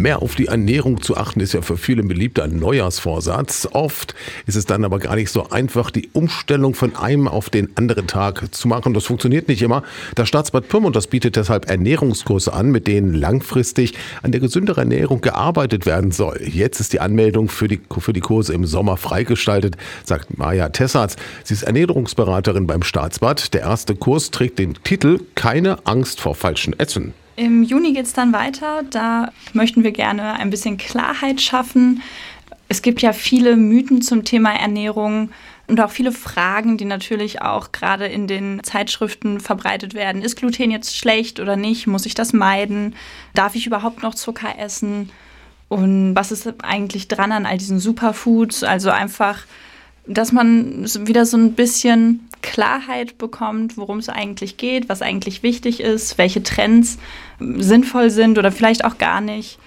Mehr auf die Ernährung zu achten ist ja für viele ein beliebter Neujahrsvorsatz. Oft ist es dann aber gar nicht so einfach, die Umstellung von einem auf den anderen Tag zu machen. Das funktioniert nicht immer. Das Staatsbad Pyrmont, das bietet deshalb Ernährungskurse an, mit denen langfristig an der gesünderen Ernährung gearbeitet werden soll. Jetzt ist die Anmeldung für die, für die Kurse im Sommer freigestaltet, sagt Maja Tessatz. Sie ist Ernährungsberaterin beim Staatsbad. Der erste Kurs trägt den Titel Keine Angst vor falschen Essen. Im Juni geht es dann weiter. Da möchten wir gerne ein bisschen Klarheit schaffen. Es gibt ja viele Mythen zum Thema Ernährung und auch viele Fragen, die natürlich auch gerade in den Zeitschriften verbreitet werden. Ist Gluten jetzt schlecht oder nicht? Muss ich das meiden? Darf ich überhaupt noch Zucker essen? Und was ist eigentlich dran an all diesen Superfoods? Also einfach, dass man wieder so ein bisschen Klarheit bekommt, worum es eigentlich geht, was eigentlich wichtig ist, welche Trends sinnvoll sind oder vielleicht auch gar nicht.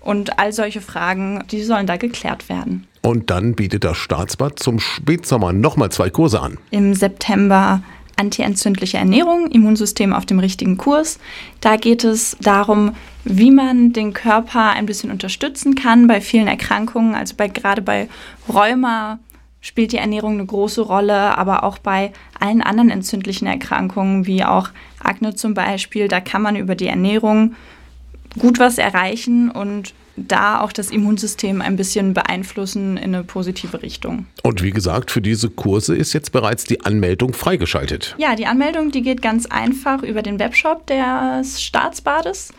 Und all solche Fragen, die sollen da geklärt werden. Und dann bietet das Staatsbad zum Spätsommer nochmal zwei Kurse an. Im September antientzündliche Ernährung, Immunsystem auf dem richtigen Kurs. Da geht es darum, wie man den Körper ein bisschen unterstützen kann bei vielen Erkrankungen, also bei, gerade bei Rheuma, spielt die Ernährung eine große Rolle, aber auch bei allen anderen entzündlichen Erkrankungen, wie auch Akne zum Beispiel, da kann man über die Ernährung gut was erreichen und da auch das Immunsystem ein bisschen beeinflussen in eine positive Richtung. Und wie gesagt, für diese Kurse ist jetzt bereits die Anmeldung freigeschaltet. Ja, die Anmeldung, die geht ganz einfach über den Webshop des Staatsbades.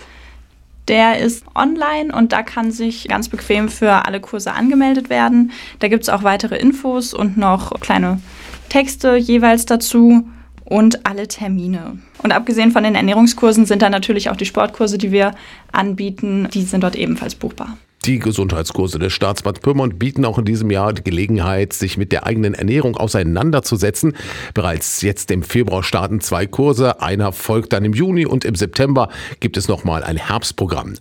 Der ist online und da kann sich ganz bequem für alle Kurse angemeldet werden. Da gibt es auch weitere Infos und noch kleine Texte jeweils dazu und alle Termine. Und abgesehen von den Ernährungskursen sind da natürlich auch die Sportkurse, die wir anbieten, die sind dort ebenfalls buchbar. Die Gesundheitskurse des Staatsbad Pyrmont bieten auch in diesem Jahr die Gelegenheit, sich mit der eigenen Ernährung auseinanderzusetzen. Bereits jetzt im Februar starten zwei Kurse. Einer folgt dann im Juni und im September gibt es nochmal ein Herbstprogramm.